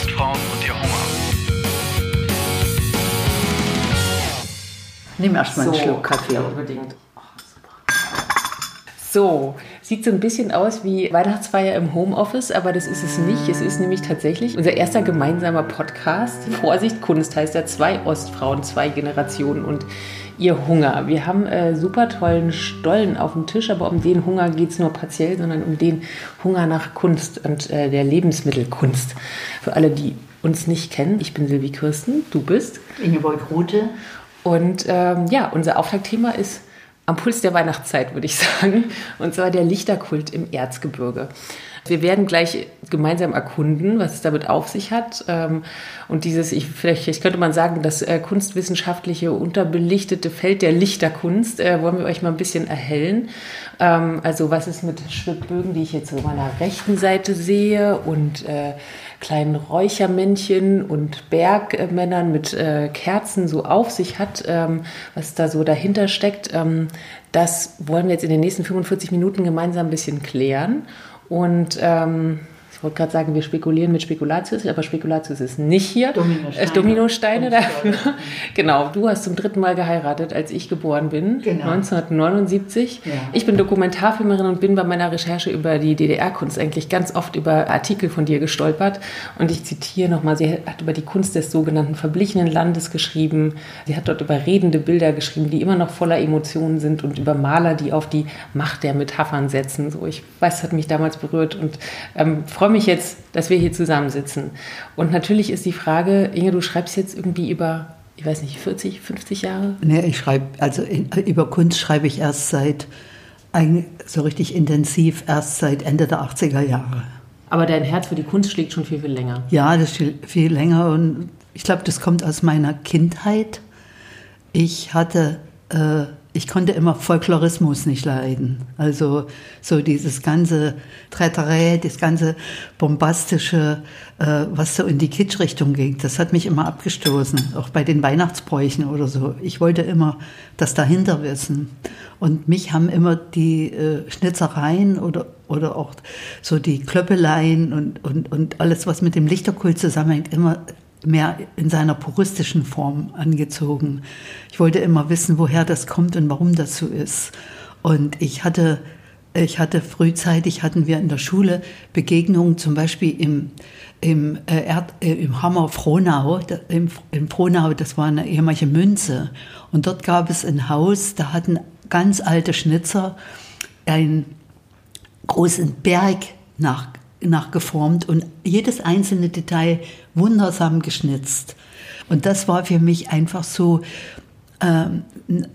Ostfrauen und ihr Hunger. Nimm erstmal einen So, Schluck Kaffee. ja, unbedingt. Oh, So, sieht so ein bisschen aus wie Weihnachtsfeier im Homeoffice, aber das ist es nicht. Es ist nämlich tatsächlich unser erster gemeinsamer Podcast. Vorsicht, Kunst heißt ja zwei Ostfrauen, zwei Generationen und ihr Hunger. Wir haben äh, super tollen Stollen auf dem Tisch, aber um den Hunger geht es nur partiell, sondern um den Hunger nach Kunst und äh, der Lebensmittelkunst. Für alle, die uns nicht kennen, ich bin Silvi Kirsten, du bist. Ingeborg Rute. Und ähm, ja, unser Auftaktthema ist am Puls der Weihnachtszeit, würde ich sagen. Und zwar der Lichterkult im Erzgebirge. Wir werden gleich gemeinsam erkunden, was es damit auf sich hat. Ähm, und dieses, ich, vielleicht, vielleicht könnte man sagen, das äh, kunstwissenschaftliche, unterbelichtete Feld der Lichterkunst äh, wollen wir euch mal ein bisschen erhellen. Ähm, also was ist mit Schwibbögen, die ich jetzt so meiner rechten Seite sehe und äh, kleinen Räuchermännchen und Bergmännern mit Kerzen so auf sich hat, ähm, was da so dahinter steckt. Das wollen wir jetzt in den nächsten 45 Minuten gemeinsam ein bisschen klären. Und ähm, ich wollte gerade sagen, wir spekulieren mit Spekulatius, aber Spekulatius ist nicht hier. Dominosteine. Äh, Dominosteine dafür. genau, du hast zum dritten Mal geheiratet, als ich geboren bin, Genau. 1979. Ja. Ich bin Dokumentarfilmerin und bin bei meiner Recherche über die DDR-Kunst eigentlich ganz oft über Artikel von dir gestolpert. Und ich zitiere nochmal, sie hat über die Kunst des sogenannten verblichenen Landes geschrieben. Sie hat dort über redende Bilder geschrieben, die immer noch voller Emotionen sind und über Maler, die auf die Macht der Metaphern setzen. So, ich weiß, das hat mich damals berührt und ähm, freue mich jetzt, dass wir hier zusammensitzen. Und natürlich ist die Frage, Inge, du schreibst jetzt irgendwie über, ich weiß nicht, 40, 50 Jahre? Nee, ich schreibe, also in, über Kunst schreibe ich erst seit, ein, so richtig intensiv, erst seit Ende der 80er Jahre. Aber dein Herz für die Kunst schlägt schon viel, viel länger. Ja, das ist viel, viel länger und ich glaube, das kommt aus meiner Kindheit. Ich hatte, äh, ich konnte immer Folklorismus nicht leiden. Also so dieses ganze Träterei, das ganze bombastische, äh, was so in die Kitsch-Richtung ging, das hat mich immer abgestoßen. Auch bei den Weihnachtsbräuchen oder so. Ich wollte immer das dahinter wissen. Und mich haben immer die äh, Schnitzereien oder, oder auch so die Klöppeleien und, und, und alles, was mit dem Lichterkult zusammenhängt, immer mehr in seiner puristischen Form angezogen. Ich wollte immer wissen, woher das kommt und warum das so ist. Und ich hatte, ich hatte frühzeitig hatten wir in der Schule Begegnungen, zum Beispiel im, im, äh, Erd, äh, im Hammer Frohnau, da, im, Frohnau, das war eine ehemalige Münze. Und dort gab es ein Haus, da hatten ganz alte Schnitzer einen großen Berg nach, nachgeformt und jedes einzelne Detail wundersam geschnitzt. Und das war für mich einfach so ähm,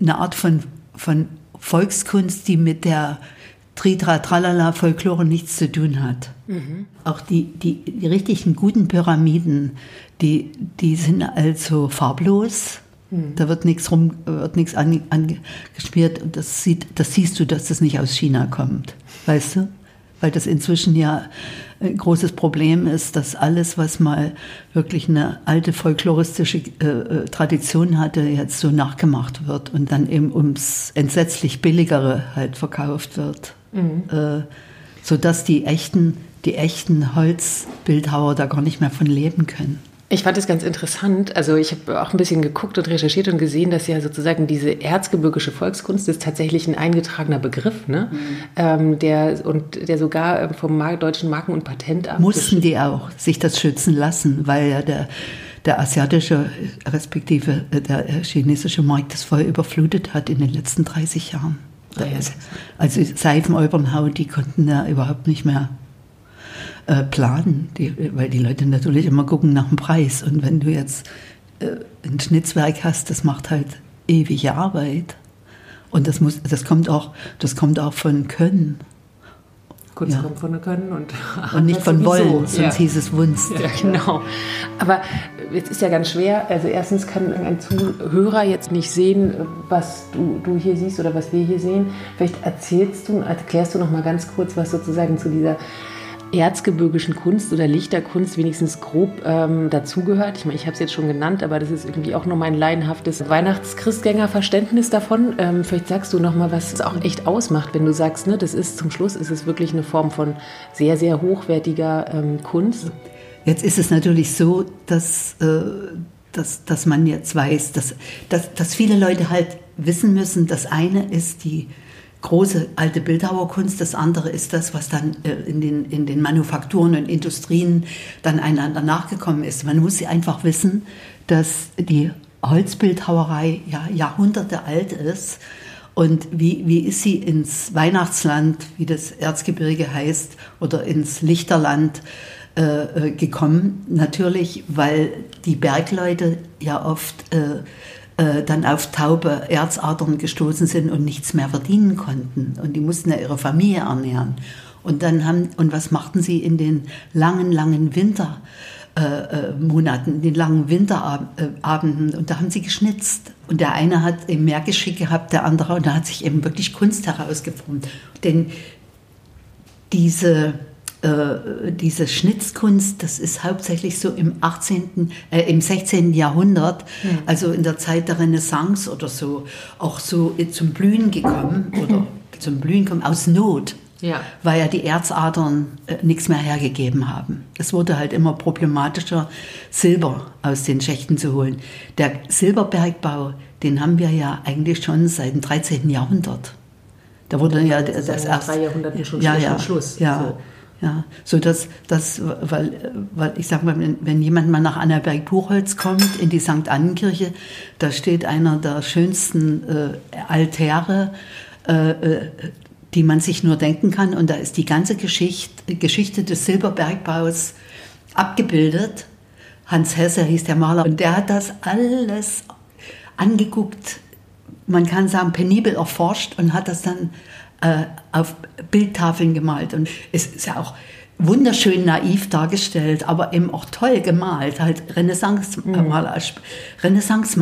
eine Art von, von Volkskunst, die mit der Tritra-Tralala-Folklore nichts zu tun hat. Auch die, die, die richtigen guten Pyramiden, die, die sind also farblos. Da wird nichts rum, wird nichts ange- angeschmiert und das sieht, das siehst du, dass das nicht aus China kommt. Weißt du? Weil das inzwischen ja ein großes Problem ist, dass alles, was mal wirklich eine alte folkloristische äh, äh, Tradition hatte, jetzt so nachgemacht wird und dann eben ums entsetzlich billigere halt verkauft wird. Äh, sodass die echten, die echten Holzbildhauer da gar nicht mehr von leben können. Ich fand es ganz interessant. Also ich habe auch ein bisschen geguckt und recherchiert und gesehen, dass ja sozusagen diese erzgebirgische Volkskunst ist tatsächlich ein eingetragener Begriff, ne? Ähm, der und der sogar ähm, vom deutschen Marken- und Patentamt Mussten die auch sich das schützen lassen, weil ja der, der asiatische, respektive äh, der chinesische Markt das voll überflutet hat in den letzten 30 Jahren. Ah ja. Also Seifenolbernhau, die konnten da überhaupt nicht mehr äh, planen, die, weil die Leute natürlich immer gucken nach dem Preis. Und wenn du jetzt äh, ein Schnitzwerk hast, das macht halt ewige Arbeit. Und das muss, das kommt auch, das kommt auch von Können Kunst Ja. kommt von Können und und nicht von sowieso. Wollen, sonst Ja. hieß es Wunst. Ja, genau. Aber jetzt ist ja ganz schwer. Also erstens kann ein Zuhörer jetzt nicht sehen, was du, du hier siehst oder was wir hier sehen. Vielleicht erzählst du, erklärst du noch mal ganz kurz, was sozusagen zu dieser erzgebirgischen Kunst oder Lichterkunst wenigstens grob ähm, dazugehört. Ich meine, ich habe es jetzt schon genannt, aber das ist irgendwie auch nur mein laienhaftes Weihnachtschristgängerverständnis davon. Ähm, vielleicht sagst du noch mal, was es auch echt ausmacht, wenn du sagst, ne, das ist zum Schluss ist es wirklich eine Form von sehr, sehr hochwertiger ähm, Kunst. Jetzt ist es natürlich so, dass, äh, dass, dass man jetzt weiß, dass, dass, dass viele Leute halt wissen müssen, das eine ist die große alte Bildhauerkunst, das andere ist das, was dann äh, in, den, in den Manufakturen und Industrien dann einander nachgekommen ist. Man muss einfach wissen, dass die Holzbildhauerei ja Jahrhunderte alt ist. Und wie, wie ist sie ins Weihnachtsland, wie das Erzgebirge heißt, oder ins Lichterland äh, äh gekommen? Natürlich, weil die Bergleute ja oft äh, äh, dann auf taube Erzadern gestoßen sind und nichts mehr verdienen konnten. Und die mussten ja ihre Familie ernähren. Und dann haben, und was machten sie in den langen, langen Wintermonaten, äh, äh, den langen Winterabenden? Und da haben sie geschnitzt. Und der eine hat eben mehr Geschick gehabt, der andere, und da hat sich eben wirklich Kunst herausgeformt. Denn diese, äh, diese Schnitzkunst, das ist hauptsächlich so im 18., äh, im 16. Jahrhundert, mhm. also in der Zeit der Renaissance oder so, auch so zum Blühen gekommen oder zum Blühen gekommen aus Not. Ja. Weil ja die Erzadern äh, nichts mehr hergegeben haben. Es wurde halt immer problematischer, Silber aus den Schächten zu holen. Der Silberbergbau, den haben wir ja eigentlich schon seit dem 13. Jahrhundert. Da wurde ja das, das erst drei Jahrhunderten schon ja, ja, Schluss. Ja, so. Ja, so dass, dass weil, weil ich sag mal, wenn, wenn jemand mal nach Annaberg-Buchholz kommt, in die St. Annenkirche, da steht einer der schönsten äh, Altäre, äh, äh, die man sich nur denken kann. Und da ist die ganze Geschichte, Geschichte des Silberbergbaus abgebildet. Hans Hesse hieß der Maler. Und der hat das alles angeguckt, man kann sagen, penibel erforscht und hat das dann äh, auf Bildtafeln gemalt. Und es ist ja auch wunderschön naiv dargestellt, aber eben auch toll gemalt, halt Renaissance-Malerei. Mhm. Renaissance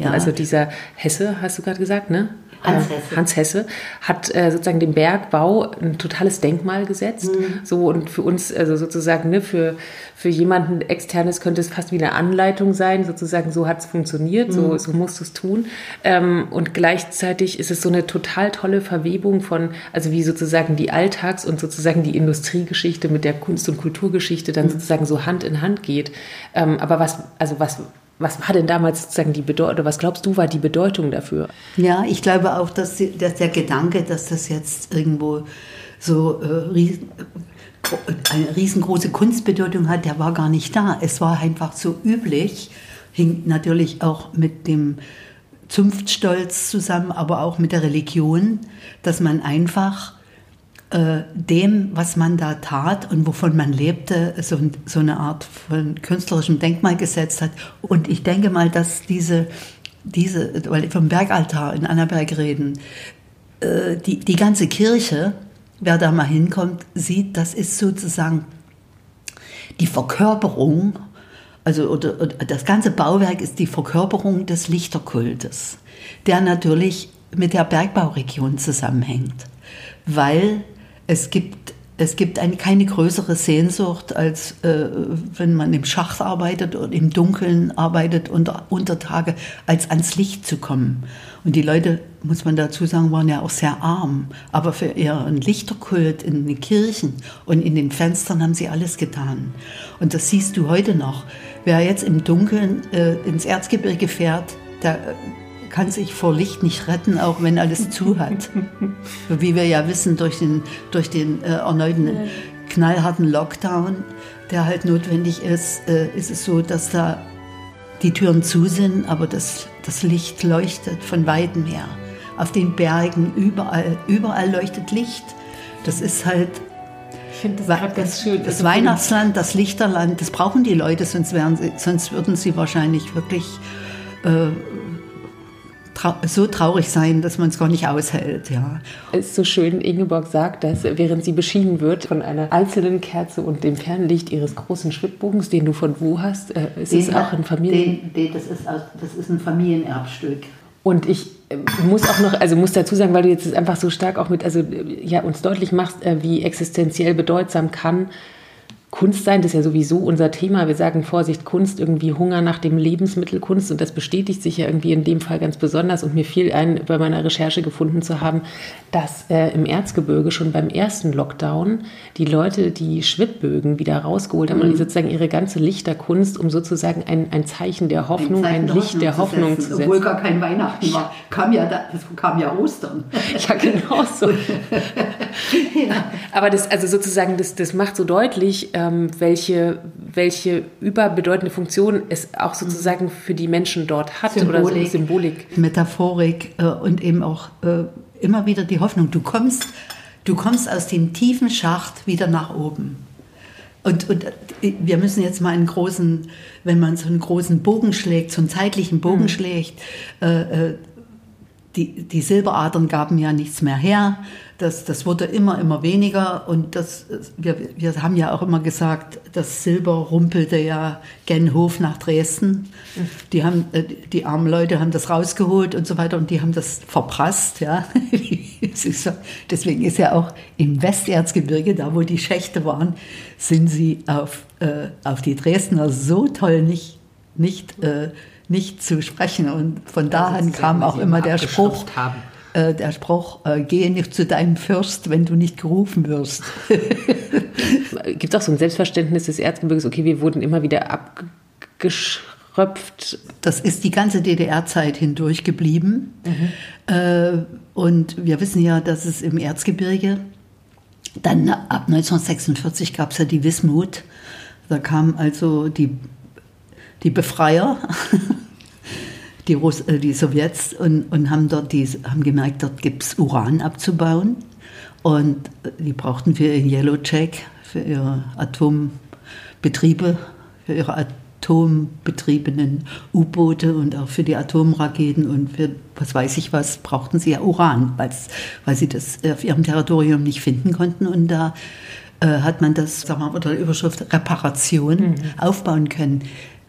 ja. Also dieser Hesse, hast du gerade gesagt, ne? Hans äh, Hesse, Hans Hesse hat äh, sozusagen dem Bergbau ein totales Denkmal gesetzt. Mhm. So und für uns, also sozusagen, ne, für, für jemanden externes könnte es fast wie eine Anleitung sein, sozusagen, so hat es funktioniert, mhm. so, so musst du es tun. Ähm, und gleichzeitig ist es so eine total tolle Verwebung von, also wie sozusagen die Alltags- und sozusagen die Industriegeschichte mit der Kunst- und Kulturgeschichte dann mhm. sozusagen so Hand in Hand geht. Ähm, aber was, also was was war denn damals sozusagen die Bedeutung, was glaubst du, war die Bedeutung dafür? Ja, ich glaube auch, dass, die, dass der Gedanke, dass das jetzt irgendwo so äh, riesen, eine riesengroße Kunstbedeutung hat, der war gar nicht da. Es war einfach so üblich, hing natürlich auch mit dem Zunftstolz zusammen, aber auch mit der Religion, dass man einfach äh, dem, was man da tat und wovon man lebte, so, so eine Art von künstlerischem Denkmal gesetzt hat. Und ich denke mal, dass diese, diese weil vom Bergaltar in Annaberg reden, äh, die, die ganze Kirche, wer da mal hinkommt, sieht, das ist sozusagen die Verkörperung, also oder, oder das ganze Bauwerk ist die Verkörperung des Lichterkultes, der natürlich mit der Bergbauregion zusammenhängt, weil es gibt, es gibt eine, keine größere Sehnsucht, als äh, wenn man im Schacht arbeitet und im Dunkeln arbeitet unter, unter Tage, als ans Licht zu kommen. Und die Leute, muss man dazu sagen, waren ja auch sehr arm. Aber für ihren Lichterkult in den Kirchen und in den Fenstern haben sie alles getan. Und das siehst du heute noch. Wer jetzt im Dunkeln äh, ins Erzgebirge fährt, der kann sich vor Licht nicht retten, auch wenn alles zu hat. Wie wir ja wissen durch den, durch den äh, erneuten knallharten Lockdown, der halt notwendig ist, äh, ist es so, dass da die Türen zu sind, aber das, das Licht leuchtet von weitem her. Auf den Bergen, überall, überall leuchtet Licht. Das ist halt ich finde das gerade ganz schön. Das, das Weihnachtsland, das Lichterland, das brauchen die Leute, sonst, wären sie, sonst würden sie wahrscheinlich wirklich äh, trau so traurig sein, dass man es gar nicht aushält. Ja. Es ist so schön, Ingeborg sagt, dass während sie beschieden wird von einer einzelnen Kerze und dem Fernlicht ihres großen Schwibbogens, den du von wo hast, äh, ist den, es auch ein Familien... Den, den, das, ist, das ist ein Familienerbstück. Und ich äh, muss auch noch, also muss dazu sagen, weil du jetzt einfach so stark auch mit, also ja, uns deutlich machst, äh, wie existenziell bedeutsam kann Kunst sein. Das ist ja sowieso unser Thema. Wir sagen Vorsicht, Kunst, irgendwie Hunger nach dem Lebensmittel Kunst. Und das bestätigt sich ja irgendwie in dem Fall ganz besonders. Und mir fiel ein, bei meiner Recherche gefunden zu haben, dass äh, im Erzgebirge schon beim ersten Lockdown die Leute die Schwibbögen wieder rausgeholt haben mhm. und sozusagen ihre ganze Lichterkunst, um sozusagen ein, ein Zeichen der Hoffnung, ein, ein Licht der Hoffnung, zu setzen. Obwohl gar kein Weihnachten war. Kam ja, da, kam ja Ostern. Ja, genau so. ja. Aber das, also sozusagen, das, das macht so deutlich, ähm, welche, welche überbedeutende Funktion es auch sozusagen für die Menschen dort hat Symbolik, oder so Symbolik. Metaphorik äh, und eben auch äh, immer wieder die Hoffnung. Du kommst, du kommst aus dem tiefen Schacht wieder nach oben. Und, und äh, wir müssen jetzt mal einen großen, wenn man so einen großen Bogen schlägt, so einen zeitlichen Bogen mhm. schlägt, äh, äh die, die Silberadern gaben ja nichts mehr her. Das, das wurde immer, immer weniger. Und das, wir, wir haben ja auch immer gesagt, das Silber rumpelte ja gen Hof nach Dresden. Die, haben, äh, die armen Leute haben das rausgeholt und so weiter und die haben das verprasst. Ja. Deswegen ist ja auch im Westerzgebirge, da wo die Schächte waren, sind sie auf, äh, auf die Dresdner so toll nicht, nicht äh, nicht zu sprechen. Und von da an kam auch immer der Spruch, äh, der Spruch, äh, gehe nicht zu deinem Fürst, wenn du nicht gerufen wirst. Gibt es auch so ein Selbstverständnis des Erzgebirges, okay, wir wurden immer wieder abgeschröpft. Das ist die ganze DDR-Zeit hindurch geblieben. Mhm. Äh, und wir wissen ja, dass es im Erzgebirge, dann ab 1946 gab es ja die Wismut. Da kamen also die die Befreier, die, Russ äh, die Sowjets, und, und haben dort die, haben gemerkt, dort gibt es Uran abzubauen. Und die brauchten für ihren Yellow Check, für ihre Atombetriebe, für ihre atombetriebenen U-Boote und auch für die Atomraketen und für was weiß ich was, brauchten sie ja Uran, weil sie das auf ihrem Territorium nicht finden konnten. Und da äh, hat man das, sagen wir mal, unter der Überschrift Reparation mhm. aufbauen können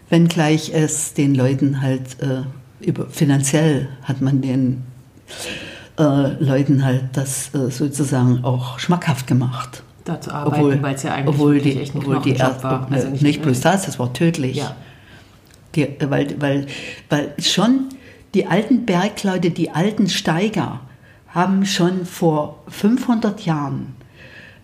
wenngleich es den Leuten halt äh, über, finanziell hat man den äh, Leuten halt das äh, sozusagen auch schmackhaft gemacht. Da zu arbeiten, weil es ja eigentlich obwohl die, echt ein obwohl die Erst, war. Also nicht, nicht bloß das, das war tödlich. Ja. Die, weil, weil, weil schon die alten Bergleute, die alten Steiger haben schon vor 500 Jahren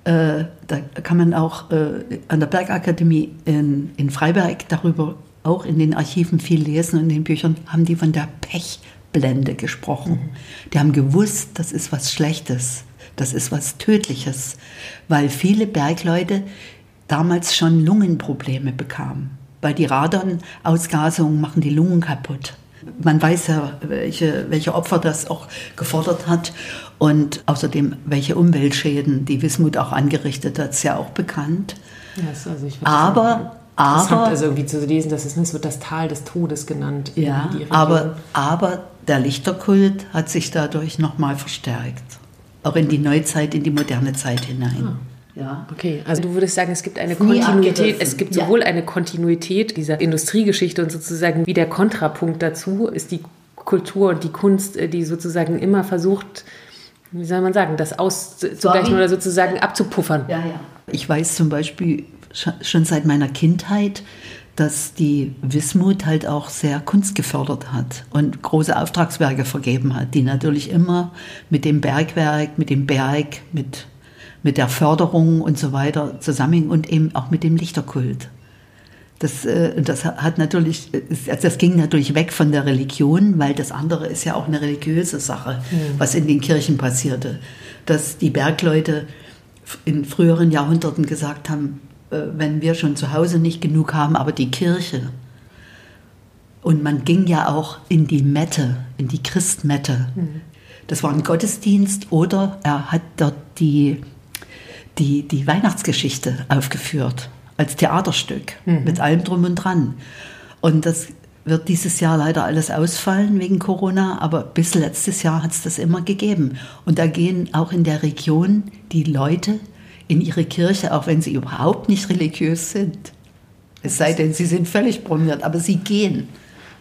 äh, da kann man auch äh, an der Bergakademie in, in Freiberg darüber auch in den Archiven viel lesen und in den Büchern, haben die von der Pechblende gesprochen. Mhm. Die haben gewusst, das ist was Schlechtes, das ist was Tödliches, weil viele Bergleute damals schon Lungenprobleme bekamen, weil die Radonausgasungen machen die Lungen kaputt. Man weiß ja, welche, welche Opfer das auch gefordert hat und außerdem welche Umweltschäden die Wismut auch angerichtet hat, ist ja auch bekannt. Yes, also aber aber, also irgendwie zu lesen, dass es, es wird das Tal des Todes genannt. Ja, aber, aber der Lichterkult hat sich dadurch nochmal verstärkt. Auch in die Neuzeit, in die moderne Zeit hinein. Ah. Ja. Okay, also du würdest sagen, es gibt eine Kontinuität, es gibt sowohl ja. eine Kontinuität dieser Industriegeschichte und sozusagen wie der Kontrapunkt dazu ist die Kultur und die Kunst, äh, die sozusagen immer versucht, wie soll man sagen, das auszugleichen oder sozusagen abzupuffern. Ja, ja. Ich weiß zum Beispiel schon seit meiner Kindheit, dass die Wismut halt auch sehr Kunst gefördert hat und große Auftragswerke vergeben hat, die natürlich immer mit dem Bergwerk, mit dem Berg, mit, mit der Förderung und so weiter zusammenhängen und eben auch mit dem Lichterkult. Das, äh, das hat natürlich, das ging natürlich weg von der Religion, weil das andere ist ja auch eine religiöse Sache, mhm. was in den Kirchen passierte. Dass die Bergleute in früheren Jahrhunderten gesagt haben, äh, wenn wir schon zu Hause nicht genug haben, aber die Kirche. Und man ging ja auch in die Mette, in die Christmette. Mhm. Das war ein Gottesdienst oder er hat dort die, die, die Weihnachtsgeschichte aufgeführt als Theaterstück mhm. mit allem drum und dran. Und das wird dieses Jahr leider alles ausfallen wegen Corona, aber bis letztes Jahr hat es das immer gegeben. Und da gehen auch in der Region die Leute in ihre Kirche, auch wenn sie überhaupt nicht religiös sind. Es sei denn, sie sind völlig prominent, aber sie gehen.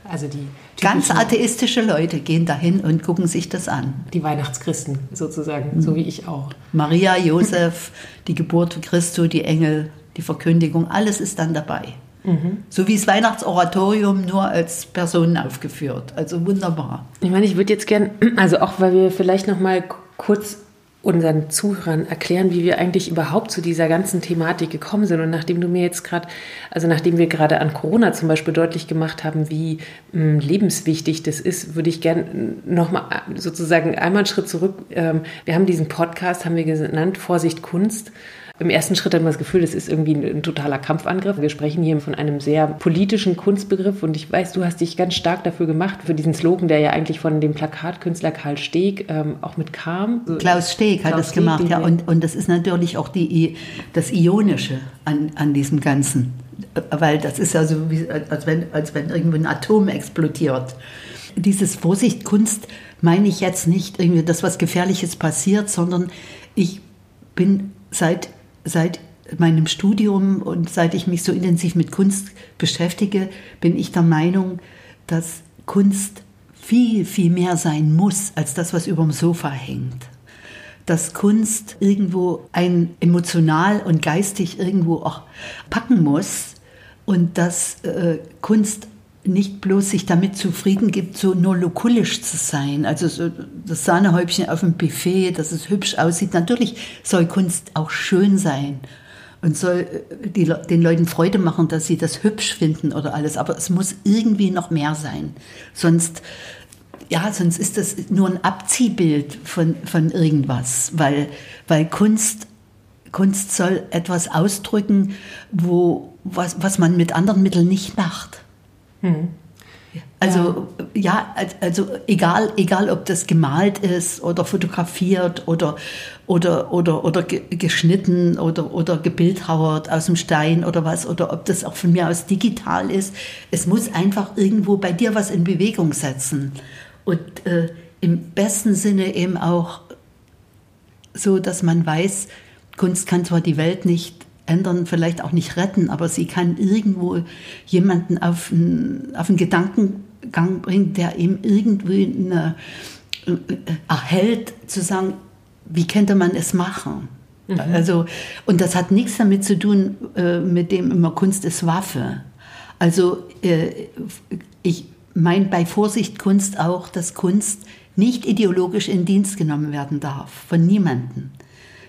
Also die ganz atheistische Leute gehen dahin und gucken sich das an. Die Weihnachtschristen sozusagen, mhm. so wie ich auch. Maria, Josef, die Geburt Christi, die Engel, die Verkündigung, alles ist dann dabei. Mhm. So wie das Weihnachtsoratorium nur als Personen aufgeführt. Also wunderbar. Ich meine, ich würde jetzt gern, also auch weil wir vielleicht noch mal kurz unseren Zuhörern erklären, wie wir eigentlich überhaupt zu dieser ganzen Thematik gekommen sind. Und nachdem du mir jetzt gerade, also nachdem wir gerade an Corona zum Beispiel deutlich gemacht haben, wie mh, hm, lebenswichtig das ist, würde ich gerne nochmal sozusagen einmal einen Schritt zurück. Ähm, wir haben diesen Podcast, haben wir genannt, Vorsicht Kunst im ersten Schritt hat man das Gefühl, das ist irgendwie ein, ein, totaler Kampfangriff. Wir sprechen hier von einem sehr politischen Kunstbegriff und ich weiß, du hast dich ganz stark dafür gemacht, für diesen Slogan, der ja eigentlich von dem Plakatkünstler Karl Steg ähm, auch mitkam. Klaus Steg hat das gemacht, ja. Und, und das ist natürlich auch die, das Ionische an, an diesem Ganzen. Weil das ist ja so, wie, als, wenn, als wenn irgendwo ein Atom explodiert. Dieses Vorsicht Kunst meine ich jetzt nicht irgendwie das, was Gefährliches passiert, sondern ich bin seit seit meinem Studium und seit ich mich so intensiv mit Kunst beschäftige, bin ich der Meinung, dass Kunst viel, viel mehr sein muss als das, was über dem Sofa hängt. Dass Kunst irgendwo ein emotional und geistig irgendwo auch packen muss und dass äh, Kunst nicht bloß sich damit zufrieden gibt, so nur lokulisch zu sein. Also so das Sahnehäubchen auf dem Buffet, dass es hübsch aussieht. Natürlich soll Kunst auch schön sein und soll äh, die, den Leuten Freude machen, dass sie das hübsch finden oder alles. Aber es muss irgendwie noch mehr sein. Sonst, ja, sonst ist das nur ein Abziehbild von, von irgendwas, weil, weil Kunst Kunst soll etwas ausdrücken, wo, was, was man mit anderen Mitteln nicht macht. Hm. Also ja. also egal, egal ob das gemalt ist oder fotografiert oder, oder, oder, oder geschnitten oder, oder gebildhauert aus dem Stein oder was, oder ob das auch von mir aus digital ist, es muss einfach irgendwo bei dir was in Bewegung setzen. Und äh, im besten Sinne eben auch so, dass man weiß, Kunst kann zwar die Welt nicht ändern, vielleicht auch nicht retten, aber sie kann irgendwo jemanden auf einen, auf einen Gedankengang bringen, der ihm irgendwie eine, äh, erhält, zu sagen, wie könnte man es machen? Mhm. Also, und das hat nichts damit zu tun, äh, mit dem immer Kunst ist Waffe. Also, äh, ich meine bei Vorsicht Kunst auch, dass Kunst nicht ideologisch in Dienst genommen werden darf, von niemandem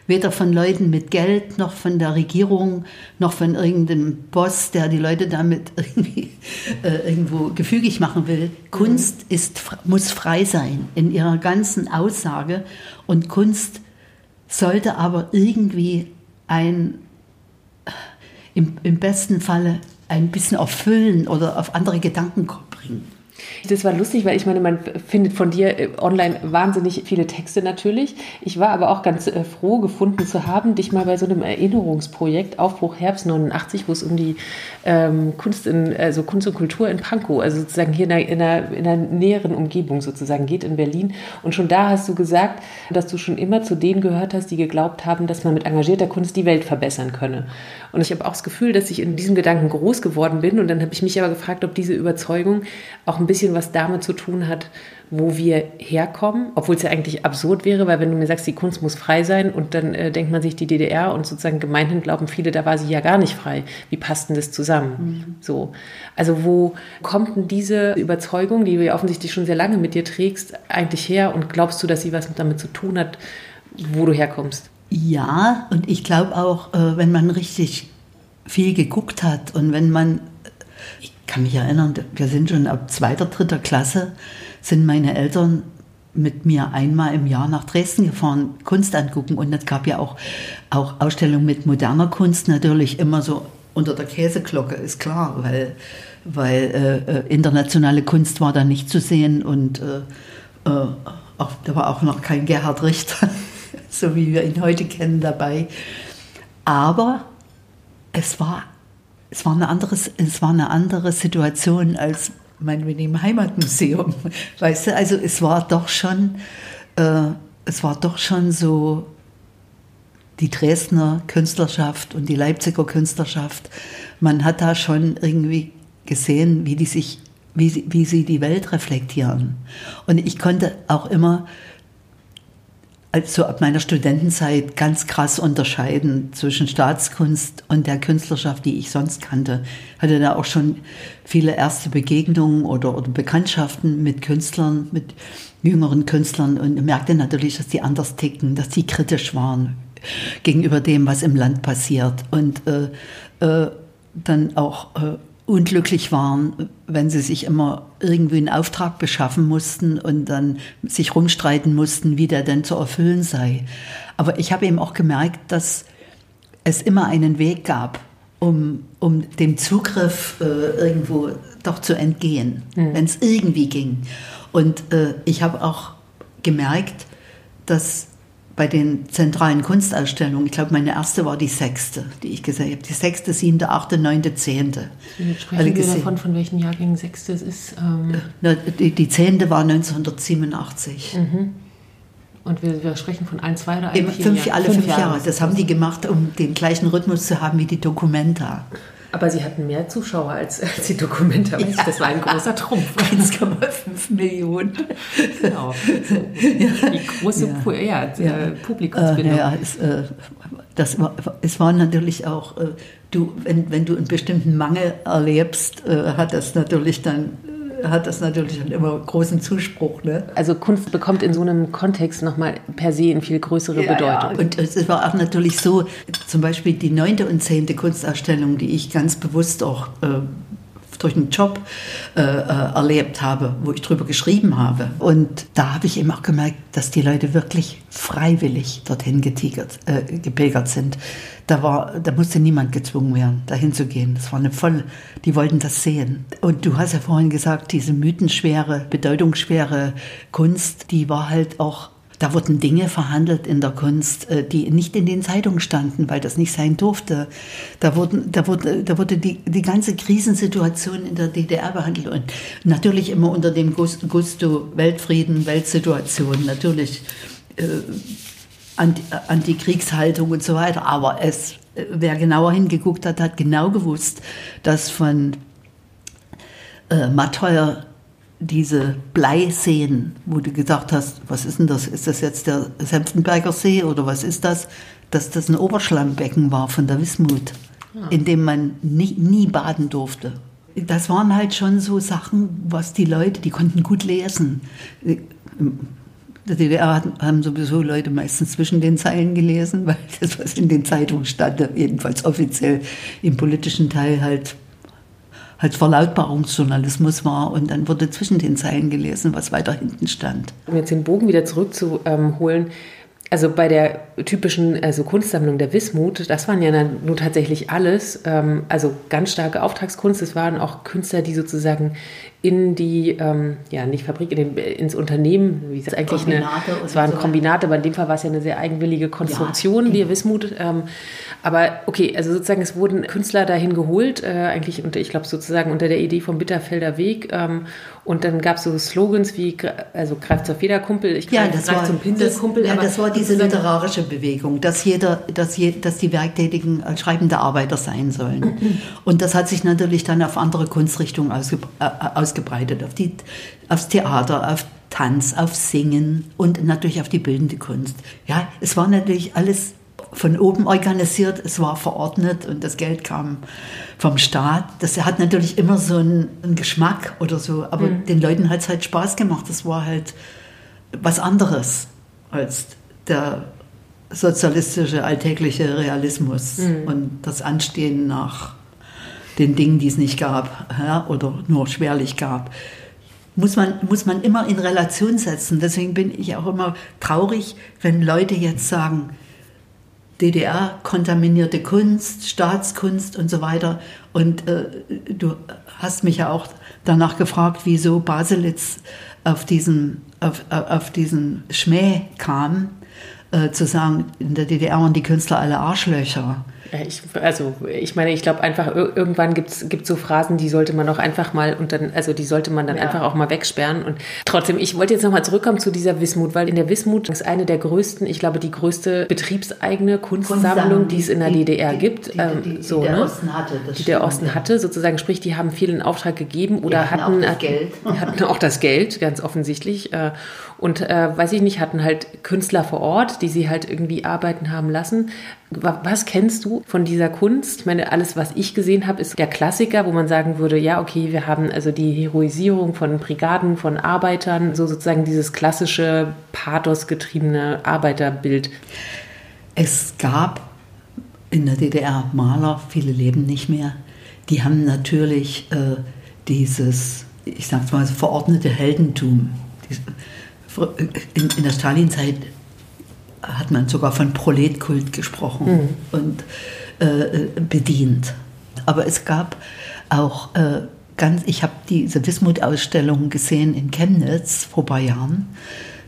weder von Leuten mit Geld noch von der Regierung noch von irgendeinem Boss, der die Leute damit irgendwie äh, irgendwo gefügig machen will. Kunst mhm. ist, muss frei sein in ihrer ganzen Aussage und Kunst sollte aber irgendwie ein, im, im besten Falle ein bisschen erfüllen oder auf andere Gedanken bringen. Das war lustig, weil ich meine, man findet von dir äh, online wahnsinnig viele Texte natürlich. Ich war aber auch ganz äh, froh, gefunden zu haben, dich mal bei so einem Erinnerungsprojekt Aufbruch Herbst 89, wo es um die ähm, Kunst, in, also Kunst und Kultur in Pankow, also sozusagen hier in einer, in, einer, in einer näheren Umgebung sozusagen geht in Berlin. Und schon da hast du gesagt, dass du schon immer zu denen gehört hast, die geglaubt haben, dass man mit engagierter Kunst die Welt verbessern könne. Und ich habe auch das Gefühl, dass ich in diesem Gedanken groß geworden bin. Und dann habe ich mich aber gefragt, ob diese Überzeugung auch ein bisschen was damit zu tun hat, wo wir herkommen, obwohl es ja eigentlich absurd wäre, weil wenn du mir sagst, die Kunst muss frei sein und dann äh, denkt man sich die DDR und sozusagen gemeinhin glauben viele, da war sie ja gar nicht frei. Wie passt denn das zusammen? Mhm. So. Also wo kommt denn diese Überzeugung, die du ja offensichtlich schon sehr lange mit dir trägst, eigentlich her und glaubst du, dass sie was damit zu tun hat, wo du herkommst? Ja, und ich glaube auch, äh, wenn man richtig viel geguckt hat und wenn man, ich kann mich erinnern, wir sind schon ab zweiter, dritter Klasse, sind meine Eltern mit mir einmal im Jahr nach Dresden gefahren, Kunst angucken. Und es gab ja auch, auch Ausstellungen mit moderner Kunst, natürlich immer so unter der Käseglocke, ist klar, weil, weil äh, äh internationale Kunst war da nicht zu sehen und äh, äh, auch, da war auch noch kein Gerhard Richter so wie wir ihn heute kennen, dabei. Aber es war, es war, eine, andere, es war eine andere Situation als meinetwegen im Heimatmuseum. Weißt du, also es war doch schon, äh, es war doch schon so die Dresdner Künstlerschaft und die Leipziger Künstlerschaft. Man hat da schon irgendwie gesehen, wie die sich, wie wie sie die Welt reflektieren. Und ich konnte auch immer also ab meiner Studentenzeit ganz krass unterscheiden zwischen Staatskunst und der Künstlerschaft, die ich sonst kannte. Hatte da auch schon viele erste Begegnungen oder, oder Bekanntschaften mit Künstlern, mit jüngeren Künstlern und merkte natürlich, dass die anders ticken, dass die kritisch waren gegenüber dem, was im Land passiert und äh, äh, dann auch äh, unglücklich waren, wenn sie sich immer irgendwie einen Auftrag beschaffen mussten und dann sich rumstreiten mussten, wie der denn zu erfüllen sei. Aber ich habe eben auch gemerkt, dass es immer einen Weg gab, um, um dem Zugriff äh, irgendwo doch zu entgehen, mhm. wenn es irgendwie ging. Und äh, ich habe auch gemerkt, dass bei den zentralen Kunstausstellungen, ich glaube, meine erste war die sechste, die ich gesehen habe. Die sechste, siebte, achte, neunte, zehnte. Sprechen wir davon, von welchen Jahrgängen sechste es ist? Ähm die, die zehnte war 1987. Mhm. Und wir, wir, sprechen von ein, zwei oder ein, fünf, Alle fünf, fünf Jahre. Jahre. Das haben die gemacht, um den gleichen Rhythmus zu haben wie die Dokumenta. Aber sie hatten mehr Zuschauer als, als die Dokumente. Ja. Das war ein großer Trumpf. 1,5 Millionen. Genau. So, die große ja. ja, ja. Publikumsbildung. Äh, ja, es, äh, das war, es war natürlich auch, äh, du, wenn, wenn du einen bestimmten Mangel erlebst, äh, hat das natürlich dann hat das natürlich dann immer großen Zuspruch. Ne? Also Kunst bekommt in so einem Kontext nochmal per se eine viel größere ja, Bedeutung. Ja. Und es war auch natürlich so, zum Beispiel die neunte und zehnte Kunstausstellung, die ich ganz bewusst auch äh, durch einen Job äh, äh, erlebt habe, wo ich drüber geschrieben habe. Und da habe ich eben auch gemerkt, dass die Leute wirklich freiwillig dorthin getigert, äh, gepilgert sind. Da, war, da musste niemand gezwungen werden, dahin zu gehen. Das war eine voll, die wollten das sehen. Und du hast ja vorhin gesagt, diese mythenschwere, bedeutungsschwere Kunst, die war halt auch da wurden Dinge verhandelt in der Kunst, äh, die nicht in den Zeitungen standen, weil das nicht sein durfte. Da, wurden, da wurde, da wurde die, die ganze Krisensituation in der DDR behandelt und natürlich immer unter dem Gusto Weltfrieden, Weltsituation, natürlich äh, Antikriegshaltung und so weiter. Aber es, äh, wer genauer hingeguckt hat, hat genau gewusst, dass von äh, Matteuer diese Bleiseen, wo du gesagt hast, was ist denn das? Ist das jetzt der Senftenberger See oder was ist das? Dass das ein Oberschlammbecken war von der Wismut, ja. in dem man nie, nie baden durfte. Das waren halt schon so Sachen, was die Leute, die konnten gut lesen. Der DDR haben sowieso Leute meistens zwischen den Zeilen gelesen, weil das, was in den Zeitungen stand, jedenfalls offiziell im politischen Teil halt halt Verlautbarungsjournalismus war und dann wurde zwischen den Zeilen gelesen, was weiter hinten stand. Um jetzt den Bogen wieder zurückzuholen, also bei der typischen also Kunstsammlung der Wismut, das waren ja nun tatsächlich alles, ähm, also ganz starke Auftragskunst. Es waren auch Künstler, die sozusagen in die, ähm, ja, nicht Fabrik, in den, ins Unternehmen, wie ist das eigentlich Kombinate eine, es waren so Kombinate, aber in dem Fall war es ja eine sehr eigenwillige Konstruktion, ja, die Wismut. Ähm, aber okay, also sozusagen, es wurden Künstler dahin geholt, äh, eigentlich unter, ich glaube sozusagen unter der Idee vom Bitterfelder Weg. Ähm, und dann gab es so Slogans wie, also greift zur Federkumpel, ich greife ja, zum Pinselkumpel. Das, ja, das war diese literarische Bewegung, dass jeder, dass, je, dass die Werktätigen schreibende Arbeiter sein sollen. Und das hat sich natürlich dann auf andere Kunstrichtungen ausge, äh, ausgebreitet, auf die, aufs Theater, auf Tanz, auf Singen und natürlich auf die bildende Kunst. Ja, es war natürlich alles von oben organisiert, es war verordnet und das Geld kam vom Staat. Das hat natürlich immer so einen, einen Geschmack oder so, aber mhm. den Leuten hat es halt Spaß gemacht. Das war halt was anderes als der sozialistische alltägliche Realismus mhm. und das Anstehen nach den Dingen, die es nicht gab ja, oder nur schwerlich gab. Muss man, muss man immer in Relation setzen. Deswegen bin ich auch immer traurig, wenn Leute jetzt sagen, DDR-kontaminierte Kunst, Staatskunst und so weiter. Und äh, du hast mich ja auch danach gefragt, wieso Baselitz auf diesen, auf, auf diesen Schmäh kam, äh, zu sagen, in der DDR waren die Künstler alle Arschlöcher. Ich, also ich meine, ich glaube einfach, irgendwann gibt es so Phrasen, die sollte man auch einfach mal und dann, also die sollte man dann ja. einfach auch mal wegsperren. Und trotzdem, ich wollte jetzt nochmal zurückkommen zu dieser Wismut, weil in der Wismut ist eine der größten, ich glaube, die größte betriebseigene Kunstsammlung, die es in der die, DDR die, gibt. Die, ähm, die, so, der ne? Osten hatte. die der Osten ja. hatte, sozusagen, sprich, die haben viel in Auftrag gegeben oder hatten, hatten, auch Geld. hatten auch das Geld, ganz offensichtlich. Äh, und äh, weiß ich nicht, hatten halt Künstler vor Ort, die sie halt irgendwie arbeiten haben lassen. Was kennst du von dieser Kunst? Ich meine, alles, was ich gesehen habe, ist der Klassiker, wo man sagen würde, ja, okay, wir haben also die Heroisierung von Brigaden, von Arbeitern, so sozusagen dieses klassische pathosgetriebene Arbeiterbild. Es gab in der DDR Maler, viele leben nicht mehr. Die haben natürlich äh, dieses, ich sag's mal, verordnete Heldentum. In, in der Stalinzeit hat man sogar von Proletkult gesprochen mhm. und äh, bedient. Aber es gab auch äh, ganz, ich habe diese Wismut-Ausstellung gesehen in Chemnitz vor ein paar Jahren.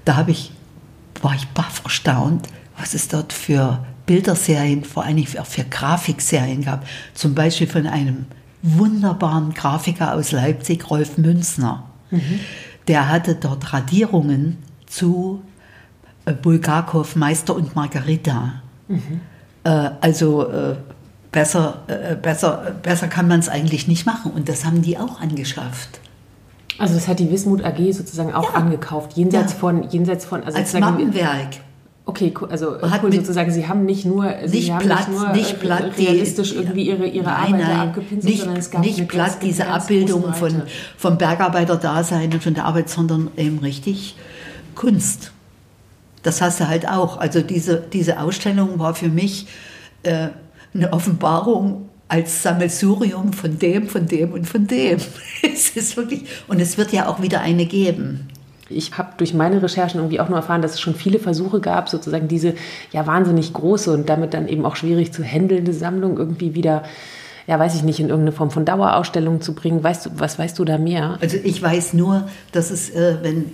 Da habe ich, war ich baff erstaunt, was es dort für Bilderserien, vor allem auch für Grafikserien gab. Zum Beispiel von einem wunderbaren Grafiker aus Leipzig, Rolf Münzner. Mhm. Der hatte dort Radierungen zu äh, Bulgakov, Meister und Margarita. Mhm. Äh, also äh, besser, äh, besser, besser kann man es eigentlich nicht machen. Und das haben die auch angeschafft. Also das hat die Wismut AG sozusagen auch ja. angekauft, jenseits ja. von, jenseits von, also als Mappenwerk. Okay, also cool, sozusagen, Sie haben nicht nur, nicht Sie haben platt, nicht nur nicht platt realistisch die, irgendwie Ihre, ihre nein, Arbeiter nein, abgepinselt, nicht, sondern es gab nicht platt diese Abbildung von, vom Bergarbeiter-Dasein und von der Arbeit, sondern eben richtig Kunst. Das hast du halt auch. Also diese, diese Ausstellung war für mich äh, eine Offenbarung als Sammelsurium von dem, von dem und von dem. es ist wirklich, und es wird ja auch wieder eine geben. Ich habe durch meine Recherchen irgendwie auch nur erfahren, dass es schon viele Versuche gab, sozusagen diese ja wahnsinnig große und damit dann eben auch schwierig zu handelnde Sammlung irgendwie wieder ja, weiß ich nicht, in irgendeine Form von Dauerausstellung zu bringen. Weißt du, was weißt du da mehr? Also ich weiß nur, dass es, äh, wenn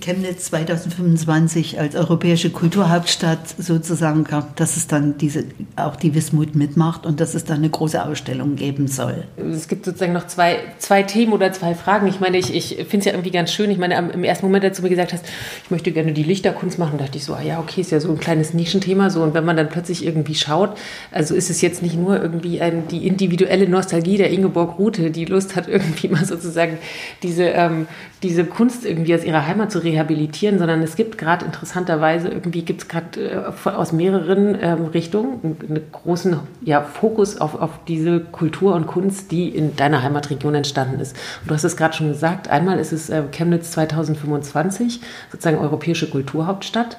Chemnitz 2025 als europäische Kulturhauptstadt sozusagen gab, dass es dann diese, auch die Wismut mitmacht und dass es dann eine große Ausstellung geben soll. Es gibt sozusagen noch zwei, zwei Themen oder zwei Fragen. Ich meine, ich, ich finde es ja irgendwie ganz schön. Ich meine, im ersten Moment, als du mir gesagt hast, ich möchte gerne die Lichterkunst machen, dachte ich so, ah ja, okay, ist ja so ein kleines Nischenthema. So. Und wenn man dann plötzlich irgendwie schaut, also ist es jetzt nicht nur irgendwie ein, die individuelle individuelle Nostalgie der Ingeborg Rute, die Lust hat, irgendwie mal sozusagen diese, ähm, diese Kunst irgendwie aus ihrer Heimat zu rehabilitieren, sondern es gibt gerade interessanterweise, irgendwie gibt es gerade äh, aus mehreren ähm, Richtungen einen großen ja, Fokus auf, auf diese Kultur und Kunst, die in deiner Heimatregion entstanden ist. Und du hast es gerade schon gesagt, einmal ist es äh, Chemnitz 2025, sozusagen europäische Kulturhauptstadt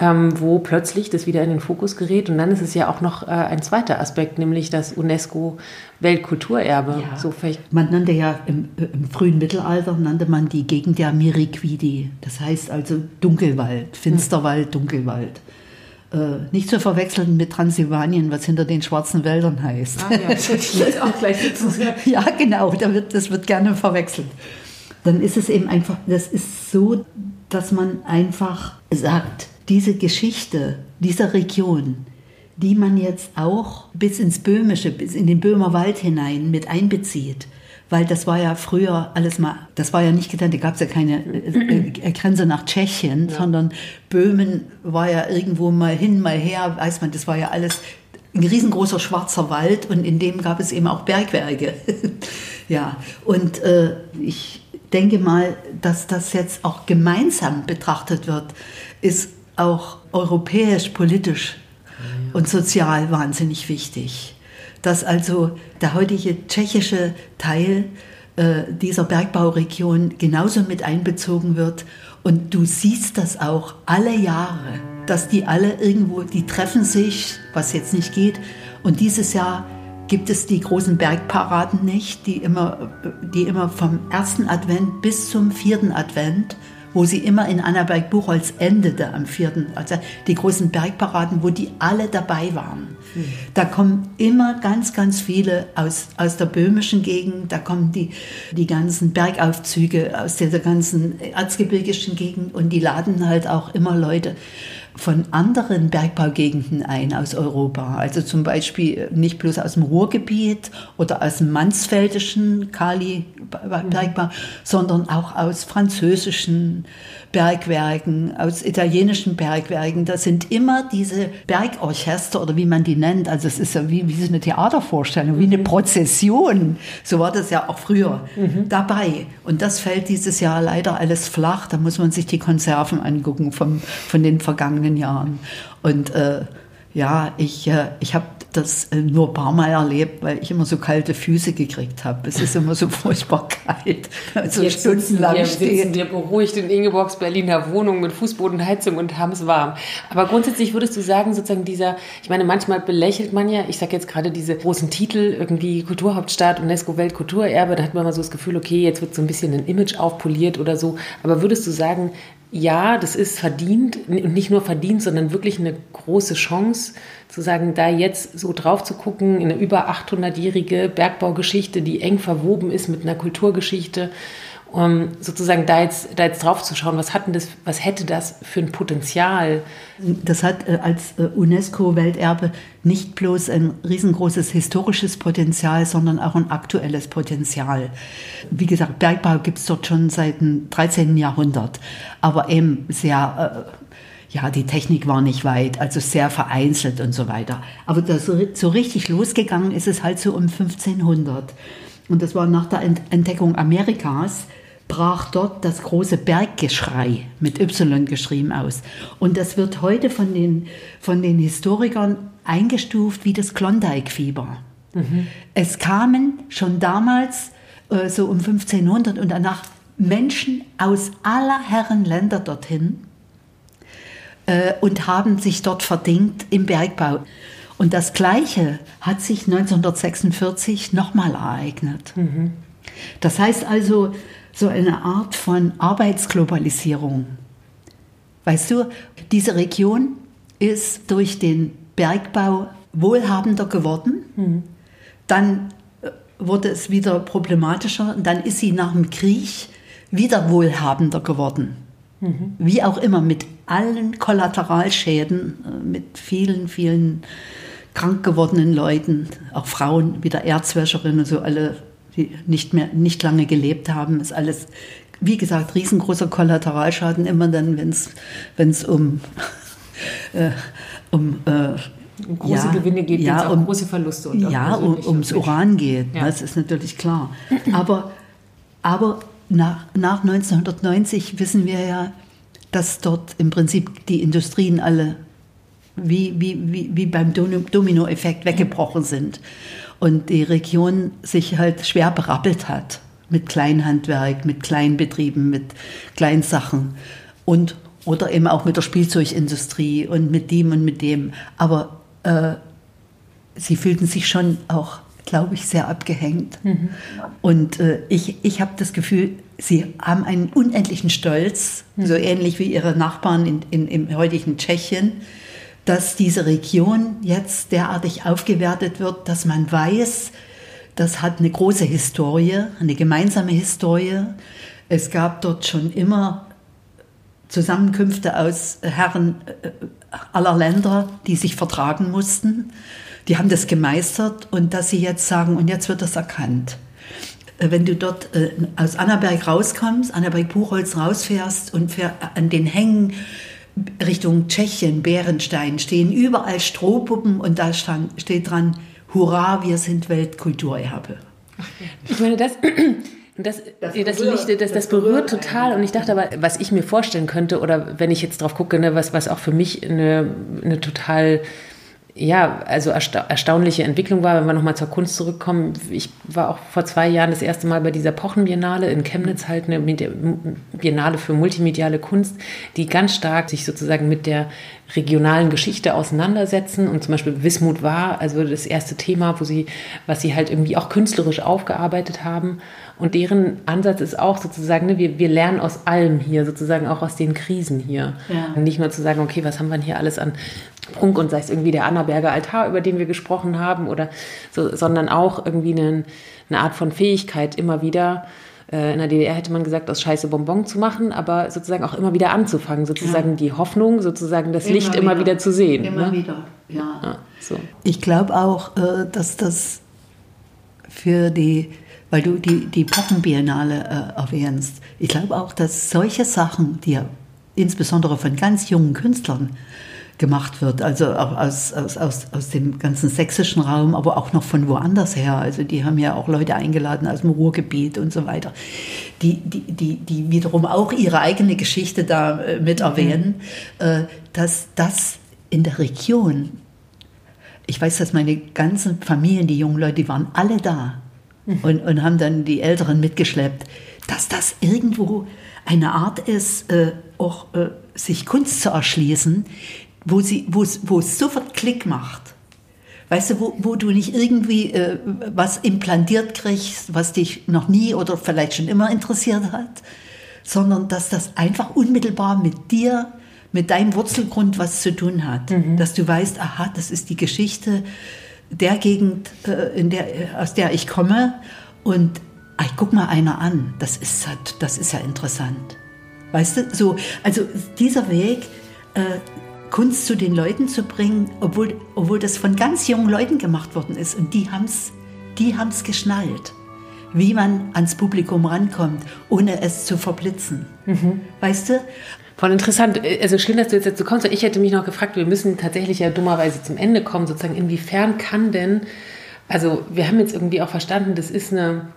ähm, wo plötzlich das wieder in den Fokus gerät. Und dann ist es ja auch noch äh, ein zweiter Aspekt, nämlich das UNESCO-Weltkulturerbe. Ja. So man nannte ja im, im, frühen Mittelalter nannte man die Gegend ja Miriquidi. Das heißt also Dunkelwald, Finsterwald, Dunkelwald. Äh, nicht zu verwechseln mit Transsilvanien, was hinter den schwarzen Wäldern heißt. Ah, ja, das ich auch gleich ja, genau, da wird, das wird gerne verwechselt. Dann ist es eben einfach, das ist so, dass man einfach sagt, diese Geschichte dieser Region, die man jetzt auch bis ins Böhmische, bis in den Böhmerwald hinein mit einbezieht. Weil das war ja früher alles mal, das war ja nicht getan, da gab es ja keine äh, äh, Grenze nach Tschechien, ja. sondern Böhmen war ja irgendwo mal hin, mal her, weiß man, das war ja alles ein riesengroßer schwarzer Wald und in dem gab es eben auch Bergwerke. ja, und äh, ich denke mal, dass das jetzt auch gemeinsam betrachtet wird, ist auch europäisch, politisch und sozial wahnsinnig wichtig. Dass also der heutige tschechische Teil äh, dieser Bergbauregion genauso mit einbezogen wird. Und du siehst das auch alle Jahre, dass die alle irgendwo, die treffen sich, was jetzt nicht geht. Und dieses Jahr gibt es die großen Bergparaden nicht, die immer, die immer vom ersten Advent bis zum vierten Advent wo sie immer in Annaberg-Buchholz endete am vierten, also die großen Bergparaden, wo die alle dabei waren. Mhm. Da kommen immer ganz, ganz viele aus, aus der böhmischen Gegend, da kommen die, die ganzen Bergaufzüge aus dieser ganzen erzgebirgischen Gegend und die laden halt auch immer Leute von anderen Bergbaugegenden ein aus Europa. Also zum Beispiel nicht bloß aus dem Ruhrgebiet oder aus dem Mansfeldischen Kali-Bergbau, mhm. sondern auch aus französischen Bergwerken, aus italienischen Bergwerken. Das sind immer diese Bergorchester oder wie man die nennt. Also es ist ja wie, wie so eine Theatervorstellung, wie eine. Prozession. So war das ja auch früher mhm. dabei. Und das fällt dieses Jahr leider alles flach. Da muss man sich die Konserven angucken vom, von den vergangenen Jahren. Und äh, ja, ich, äh, ich habe das äh, nur ein paar Mal erlebt, weil ich immer so kalte Füße gekriegt habe. Es ist immer so furchtbar kalt. Also Jetzt stundenlang wir, sitzen wir beruhigt in Ingeborgs Berliner Wohnung mit Fußbodenheizung und haben es warm. Aber grundsätzlich würdest du sagen, sozusagen dieser, ich meine, manchmal belächelt man ja, ich sage jetzt gerade diese großen Titel, irgendwie Kulturhauptstadt, UNESCO Weltkulturerbe, da hat man mal so das Gefühl, okay, jetzt wird so ein bisschen ein Image aufpoliert oder so. Aber würdest du sagen, ja, das ist verdient und nicht nur verdient, sondern wirklich eine große Chance, zu sagen, da jetzt so drauf zu gucken, in eine über 800-jährige Bergbaugeschichte, die eng verwoben ist mit einer Kulturgeschichte, um sozusagen da jetzt, da jetzt drauf zu schauen, was, hatten das, was hätte das für ein Potenzial? Das hat äh, als äh, UNESCO-Welterbe nicht bloß ein riesengroßes historisches Potenzial, sondern auch ein aktuelles Potenzial. Wie gesagt, Bergbau gibt es dort schon seit dem 13. Jahrhundert, aber eben sehr... Äh, ja, die Technik war nicht weit, also sehr vereinzelt und so weiter. Aber das, so richtig losgegangen ist es halt so um 1500. Und das war nach der Entdeckung Amerikas, brach dort das große Berggeschrei mit Y geschrieben aus. Und das wird heute von den, von den Historikern eingestuft wie das Klondike-Fieber. Mhm. Es kamen schon damals, äh, so um 1500 und danach, Menschen aus aller Herren Länder dorthin äh, und haben sich dort verdingt im Bergbau. Und das Gleiche hat sich 1946 nochmal ereignet. Mhm. Das heißt also, so eine Art von Arbeitsglobalisierung. Weißt du, diese Region ist durch den Bergbau wohlhabender geworden. Mhm. Dann äh, wurde es wieder problematischer und dann ist sie nach dem Krieg wieder wohlhabender geworden. Mhm. Wie auch immer, mit allen Kollateralschäden, äh, mit vielen, vielen krank gewordenen Leuten, auch Frauen, wieder Erzwäscherinnen und so, alle, die nicht mehr, nicht lange gelebt haben, ist alles, wie gesagt, riesengroßer Kollateralschaden, immer dann, wenn es um, äh, um äh, große ja, Gewinne geht, ja, um große Verluste. Und ja, um, ums Uran geht, ja. das ist natürlich klar. Aber, aber nach, nach 1990 wissen wir ja, dass dort im Prinzip die Industrien alle wie, wie, wie, wie beim Dominoeffekt weggebrochen sind und die Region sich halt schwer berappelt hat mit Kleinhandwerk, mit Kleinbetrieben, mit Kleinsachen und oder eben auch mit der Spielzeugindustrie und mit dem und mit dem. Aber äh, sie fühlten sich schon auch, glaube ich, sehr abgehängt. Mhm. Und äh, ich, ich habe das Gefühl, sie haben einen unendlichen Stolz, mhm. so ähnlich wie ihre Nachbarn in, in, im heutigen Tschechien dass diese Region jetzt derartig aufgewertet wird, dass man weiß, das hat eine große Historie, eine gemeinsame Historie. Es gab dort schon immer Zusammenkünfte aus Herren äh, aller Länder, die sich vertragen mussten. Die haben das gemeistert und dass sie jetzt sagen, und jetzt wird das erkannt. Äh, wenn du dort äh, aus Annaberg rauskommst, Annaberg-Buchholz rausfährst und an den Hängen Richtung Tschechien, Bärenstein, stehen überall Strohpuppen und da stand, steht dran, Hurra, wir sind Weltkulturerbe. Ich meine, das, das, das, das, Licht, das, das berührt total. Und ich dachte aber, was ich mir vorstellen könnte, oder wenn ich jetzt drauf gucke, ne, was, was auch für mich eine, eine total ja, also ersta erstaunliche Entwicklung war, wenn wir nochmal zur Kunst zurückkommen. Ich war auch vor zwei Jahren das erste Mal bei dieser Pochenbiennale in Chemnitz halt eine Biennale für multimediale Kunst, die ganz stark sich sozusagen mit der regionalen Geschichte auseinandersetzen und zum Beispiel Wismut war also das erste Thema, wo sie, was sie halt irgendwie auch künstlerisch aufgearbeitet haben und deren Ansatz ist auch sozusagen, ne, wir, wir lernen aus allem hier, sozusagen auch aus den Krisen hier. Ja. Nicht nur zu sagen, okay, was haben wir hier alles an Prunk und sei es irgendwie der Annaberger Altar, über den wir gesprochen haben, oder so, sondern auch irgendwie eine, eine Art von Fähigkeit, immer wieder äh, in der DDR hätte man gesagt, aus Scheiße Bonbon zu machen, aber sozusagen auch immer wieder anzufangen, sozusagen ja. die Hoffnung, sozusagen das immer Licht wieder. immer wieder zu sehen. Immer ne? wieder, ja. ja so. Ich glaube auch, äh, dass das für die, weil du die, die Poppenbiennale äh, erwähnst, ich glaube auch, dass solche Sachen, die ja insbesondere von ganz jungen Künstlern gemacht wird, also auch aus, aus, aus, aus dem ganzen sächsischen Raum, aber auch noch von woanders her. Also die haben ja auch Leute eingeladen aus dem Ruhrgebiet und so weiter, die, die, die, die wiederum auch ihre eigene Geschichte da äh, mit erwähnen, äh, dass das in der Region, ich weiß, dass meine ganzen Familien, die jungen Leute, die waren alle da mhm. und, und haben dann die Älteren mitgeschleppt, dass das irgendwo eine Art ist, äh, auch äh, sich Kunst zu erschließen, wo, sie, wo, es, wo es sofort Klick macht. Weißt du, wo, wo du nicht irgendwie äh, was implantiert kriegst, was dich noch nie oder vielleicht schon immer interessiert hat, sondern dass das einfach unmittelbar mit dir, mit deinem Wurzelgrund was zu tun hat. Mhm. Dass du weißt, aha, das ist die Geschichte der Gegend, äh, in der, aus der ich komme und ach, guck mal einer an, das ist, das ist ja interessant. Weißt du, so, also dieser Weg, äh, Kunst zu den Leuten zu bringen, obwohl, obwohl das von ganz jungen Leuten gemacht worden ist. Und die haben es die haben's geschnallt, wie man ans Publikum rankommt, ohne es zu verblitzen. Mhm. Weißt du? Voll interessant. Also schön, dass du jetzt dazu kommst. Ich hätte mich noch gefragt, wir müssen tatsächlich ja dummerweise zum Ende kommen, sozusagen. Inwiefern kann denn, also wir haben jetzt irgendwie auch verstanden, das ist eine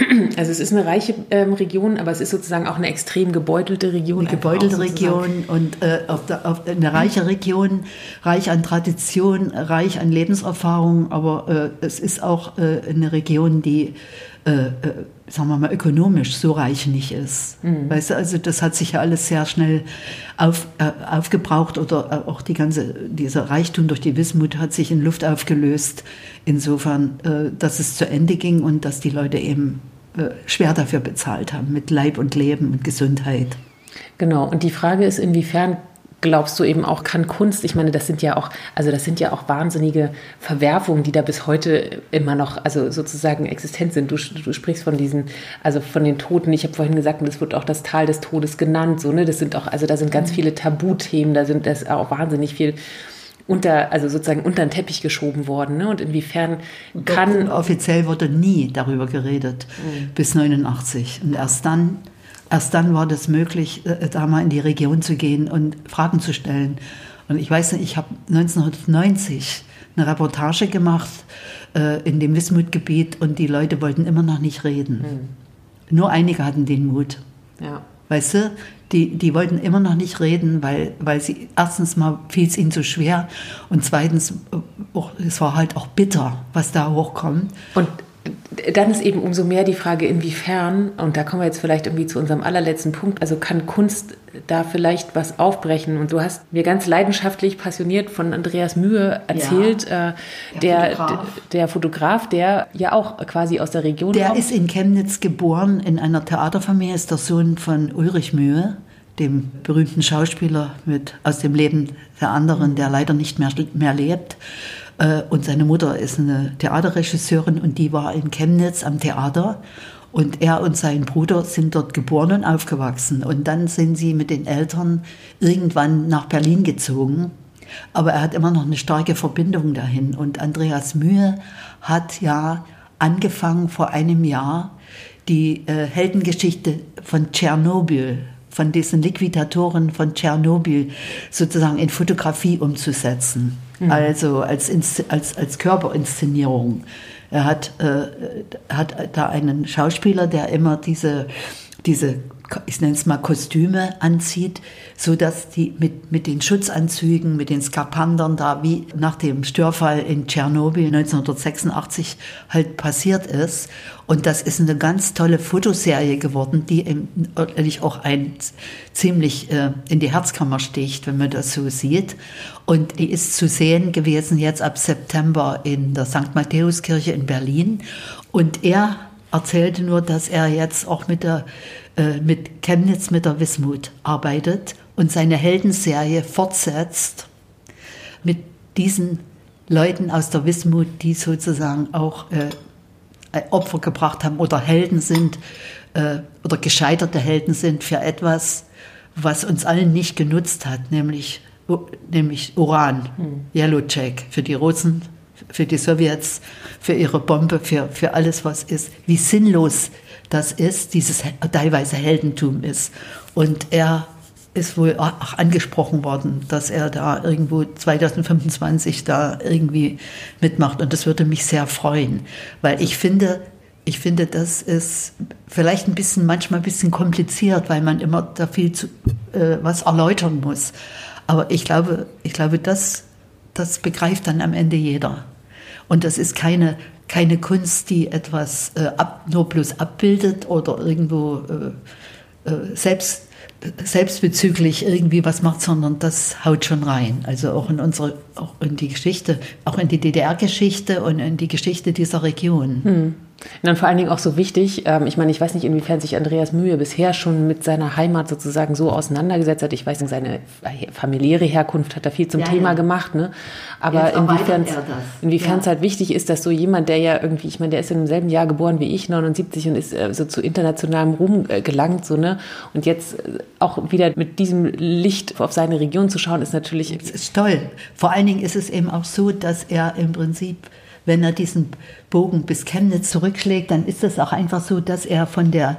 also es ist eine reiche ähm, Region, aber es ist sozusagen auch eine extrem gebeutelte Region. Eine gebeutelte Region und äh, auf der, auf eine reiche Region, reich an Tradition, reich an Lebenserfahrung, aber äh, es ist auch äh, eine Region, die, äh, äh, sagen wir mal, ökonomisch so reich nicht ist. Mhm. Weißt du, also das hat sich ja alles sehr schnell auf, äh, aufgebraucht oder auch die ganze, dieser Reichtum durch die Wismut hat sich in Luft aufgelöst. Insofern, dass es zu Ende ging und dass die Leute eben äh, schwer dafür bezahlt haben, mit Leib und Leben und Gesundheit. Genau, und die Frage ist, inwiefern glaubst du eben auch, kann Kunst, ich meine, das sind ja auch, also das sind ja auch wahnsinnige Verwerfungen, die da bis heute immer noch, also sozusagen existent sind. Du, du sprichst von diesen, also von den Toten. Ich habe vorhin gesagt, das wird auch das Tal des Todes genannt, so, ne? Das sind auch, also da sind ganz mhm. viele Tabuthemen, da sind das auch wahnsinnig viel unter, also sozusagen unter den Teppich geschoben worden. Ne? Und inwiefern kann. Offiziell wurde nie darüber geredet mhm. bis 89. Und erst dann, erst dann war das möglich, äh, da mal in die Region zu gehen und Fragen zu stellen. Und ich weiß nicht, ich habe 1990 eine Reportage gemacht äh, in dem Wismutgebiet und die Leute wollten immer noch nicht reden. Mhm. Nur einige hatten den Mut. Ja. Weißt du, die, die wollten immer noch nicht reden, weil, weil sie erstens mal fiel es ihnen zu schwer und zweitens, auch, es war halt auch bitter, was da hochkommt. Und dann ist eben umso mehr die Frage, inwiefern, und da kommen wir jetzt vielleicht irgendwie zu unserem allerletzten Punkt, also kann Kunst da vielleicht was aufbrechen? Und du hast mir ganz leidenschaftlich, passioniert von Andreas Mühe erzählt, ja, äh, der, der, Fotograf. der Fotograf, der ja auch quasi aus der Region der kommt. Der ist in Chemnitz geboren, in einer Theaterfamilie, ist der Sohn von Ulrich Mühe dem berühmten Schauspieler mit aus dem Leben der anderen, der leider nicht mehr, mehr lebt. Äh, und seine Mutter ist eine Theaterregisseurin und die war in Chemnitz am Theater. Und er und sein Bruder sind dort geboren und aufgewachsen. Und dann sind sie mit den Eltern irgendwann nach Berlin gezogen. Aber er hat immer noch eine starke Verbindung dahin. Und Andreas Mühe hat ja angefangen vor einem Jahr die äh, Heldengeschichte von Tschernobyl von diesen Liquidatoren von Tschernobyl sozusagen in Fotografie umzusetzen, mhm. also als, als, als Körperinszenierung. Er hat, äh, hat da einen Schauspieler, der immer diese, diese ich nenne es mal Kostüme anzieht, so dass die mit, mit den Schutzanzügen, mit den Skapandern da wie nach dem Störfall in Tschernobyl 1986 halt passiert ist. Und das ist eine ganz tolle Fotoserie geworden, die eigentlich auch ein ziemlich äh, in die Herzkammer sticht, wenn man das so sieht. Und die ist zu sehen gewesen jetzt ab September in der St. Matthäuskirche in Berlin. Und er erzählte nur, dass er jetzt auch mit der äh, mit Chemnitz mit der Wismut arbeitet und seine Heldenserie fortsetzt mit diesen Leuten aus der Wismut, die sozusagen auch äh, Opfer gebracht haben oder Helden sind äh, oder gescheiterte Helden sind für etwas, was uns allen nicht genutzt hat, nämlich, nämlich Uran, hm. Yellow Jack für die Russen, für die Sowjets, für ihre Bombe, für, für alles, was ist. Wie sinnlos das ist, dieses teilweise Heldentum ist. Und er ist wohl auch angesprochen worden, dass er da irgendwo 2025 da irgendwie mitmacht. Und das würde mich sehr freuen, weil ich finde, ich finde, das ist vielleicht ein bisschen, manchmal ein bisschen kompliziert, weil man immer da viel zu, äh, was erläutern muss. Aber ich glaube, ich glaube, das, das begreift dann am Ende jeder. Und das ist keine, keine Kunst, die etwas äh, ab, nur bloß abbildet oder irgendwo äh, äh selbst selbstbezüglich irgendwie was macht, sondern das haut schon rein. Also auch in unsere, auch in die Geschichte, auch in die DDR-Geschichte und in die Geschichte dieser Region. Hm. Und dann vor allen Dingen auch so wichtig, ähm, ich meine, ich weiß nicht, inwiefern sich Andreas Mühe bisher schon mit seiner Heimat sozusagen so auseinandergesetzt hat. Ich weiß nicht, seine familiäre Herkunft hat da viel zum ja, Thema ja. gemacht, ne? Aber inwiefern inwiefern ja. es halt wichtig ist, dass so jemand, der ja irgendwie, ich meine, der ist in demselben Jahr geboren wie ich, 79 und ist äh, so zu internationalem Ruhm äh, gelangt, so, ne? Und jetzt äh, auch wieder mit diesem Licht auf seine Region zu schauen, ist natürlich. Das ist toll. Vor allen Dingen ist es eben auch so, dass er im Prinzip wenn er diesen Bogen bis Chemnitz zurückschlägt, dann ist es auch einfach so, dass er von der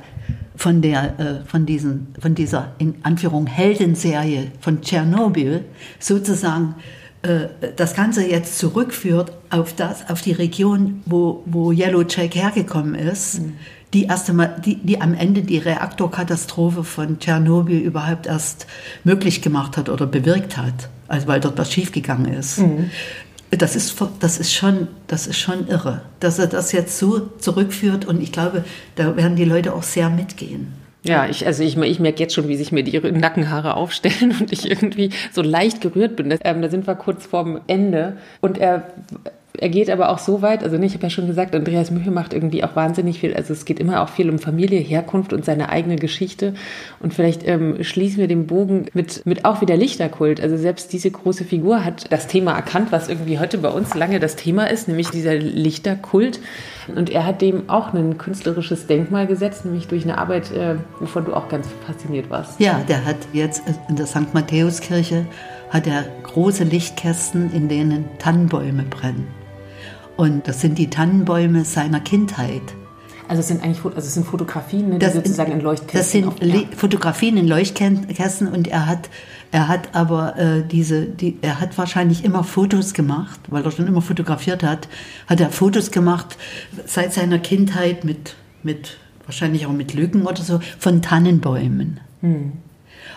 von der äh, von diesen von dieser in Anführung Heldenserie von Tschernobyl sozusagen äh, das Ganze jetzt zurückführt auf das auf die Region, wo wo Yellow Jack hergekommen ist. Mhm. Die, erste Mal, die, die am Ende die Reaktorkatastrophe von Tschernobyl überhaupt erst möglich gemacht hat oder bewirkt hat, also weil dort was schiefgegangen ist. Mhm das ist, das, ist schon, das ist schon irre, dass er das jetzt so zurückführt und ich glaube, da werden die Leute auch sehr mitgehen. Ja, ich, also ich, ich merke jetzt schon, wie sich mir die Nackenhaare aufstellen und ich irgendwie so leicht gerührt bin. Ähm, da sind wir kurz vorm Ende und er er geht aber auch so weit, also ich habe ja schon gesagt, Andreas Mühe macht irgendwie auch wahnsinnig viel, also es geht immer auch viel um Familie, Herkunft und seine eigene Geschichte und vielleicht ähm, schließen wir den Bogen mit, mit auch wieder Lichterkult, also selbst diese große Figur hat das Thema erkannt, was irgendwie heute bei uns lange das Thema ist, nämlich dieser Lichterkult und er hat dem auch ein künstlerisches Denkmal gesetzt, nämlich durch eine Arbeit, äh, wovon du auch ganz fasziniert warst. Ja, der hat jetzt in der St. Matthäuskirche hat er große Lichtkästen, in denen Tannenbäume brennen. Und das sind die Tannenbäume seiner Kindheit. Also es sind eigentlich also es sind Fotografien, ne, das sozusagen in Leuchtkästen. Das sind auf, ja. Fotografien in Leuchtkästen und er hat er hat aber äh, diese die er hat wahrscheinlich immer Fotos gemacht, weil er schon immer fotografiert hat, hat er Fotos gemacht seit seiner Kindheit mit mit wahrscheinlich auch mit Lücken oder so von Tannenbäumen. Hm.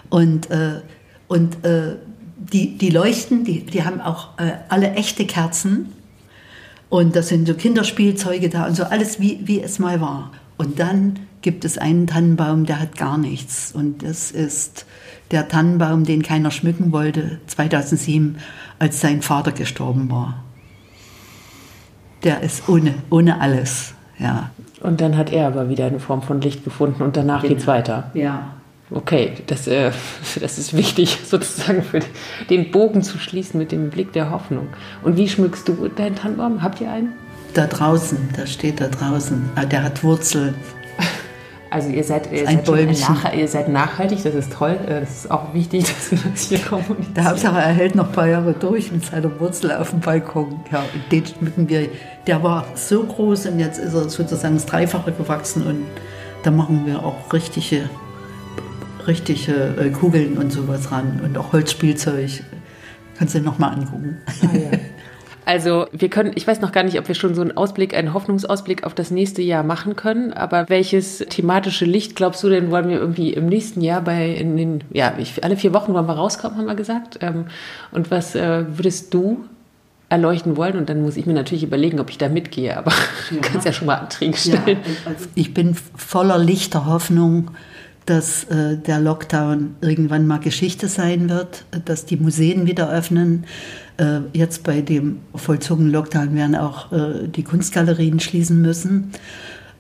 Und äh, und äh, die die leuchten, die die haben auch äh, alle echte Kerzen und das sind so Kinderspielzeuge da und so alles, wie, wie es mal war. Und dann gibt es einen Tannenbaum, der hat gar nichts. Und das ist der Tannenbaum, den keiner schmücken wollte, 2007, als sein Vater gestorben war. Der ist ohne, ohne alles, ja. Und dann hat er aber wieder eine Form von Licht gefunden und danach genau. es weiter. Ja, Okay, das, äh, das ist wichtig, sozusagen für den Bogen zu schließen mit dem Blick der Hoffnung. Und wie schmückst du deinen Tannenbaum? Habt ihr einen? Da draußen, da steht da draußen. Ah, der hat Wurzeln. Also ihr seid, ihr seid, nach, ihr seid, nachhaltig, das ist toll. Äh, das ist auch wichtig, dass wir das hier kommunizieren. Der Hauptsache, er hält noch ein paar Jahre durch mit seiner Wurzel auf dem Balkon. Ja, den schmücken wir. Der war so groß und jetzt ist er sozusagen das Dreifache gewachsen und da machen wir auch richtige richtige äh, Kugeln und sowas ran und auch Holzspielzeug. Kannst du dir nochmal angucken. Ah, ja. Also wir können, ich weiß noch gar nicht, ob wir schon so einen Ausblick, einen Hoffnungsausblick auf das nächste Jahr machen können, aber welches thematische Licht glaubst du denn, wollen wir irgendwie im nächsten Jahr bei, in den, ja, ich, alle vier Wochen wollen wir rauskommen, haben wir gesagt. Ähm, und was äh, würdest du erleuchten wollen? Und dann muss ich mir natürlich überlegen, ob ich da mitgehe, aber ja. du kannst ja schon mal Anträge stellen. Ja, ich bin voller lichter Hoffnung, dass äh, der Lockdown irgendwann mal Geschichte sein wird, dass die Museen wieder öffnen. Äh, jetzt bei dem vollzogenen Lockdown werden auch äh, die Kunstgalerien schließen müssen,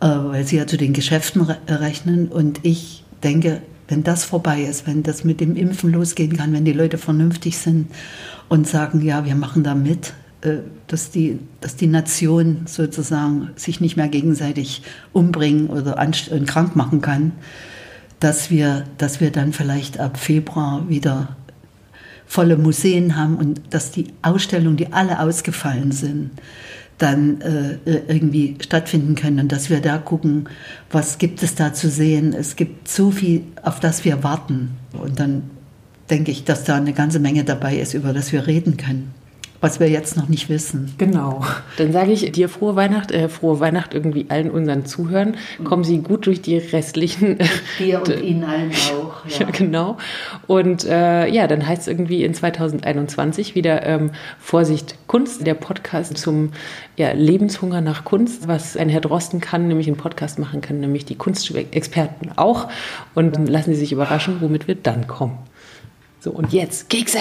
äh, weil sie ja zu den Geschäften re rechnen. Und ich denke, wenn das vorbei ist, wenn das mit dem Impfen losgehen kann, wenn die Leute vernünftig sind und sagen, ja, wir machen da mit, äh, dass, die, dass die Nation sozusagen sich nicht mehr gegenseitig umbringen oder krank machen kann, dass wir, dass wir dann vielleicht ab Februar wieder volle Museen haben und dass die Ausstellungen, die alle ausgefallen sind, dann äh, irgendwie stattfinden können und dass wir da gucken, was gibt es da zu sehen. Es gibt so viel, auf das wir warten. Und dann denke ich, dass da eine ganze Menge dabei ist, über das wir reden können was wir jetzt noch nicht wissen. Genau. Dann sage ich dir frohe Weihnacht, äh, frohe Weihnacht irgendwie allen unseren Zuhörern. Kommen Sie gut durch die restlichen. Dir und Ihnen allen auch. Ja, ja genau. Und äh, ja, dann heißt es irgendwie in 2021 wieder ähm, Vorsicht Kunst, der Podcast zum ja, Lebenshunger nach Kunst, was ein Herr Drosten kann, nämlich einen Podcast machen kann, nämlich die Kunstexperten auch. Und lassen Sie sich überraschen, womit wir dann kommen. So, und jetzt Kekse!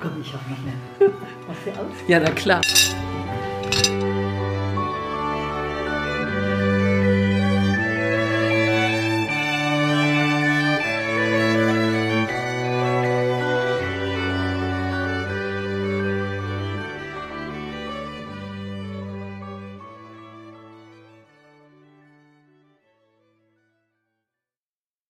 Komm, ich auch noch mehr. Machst du aus? Ja, na klar.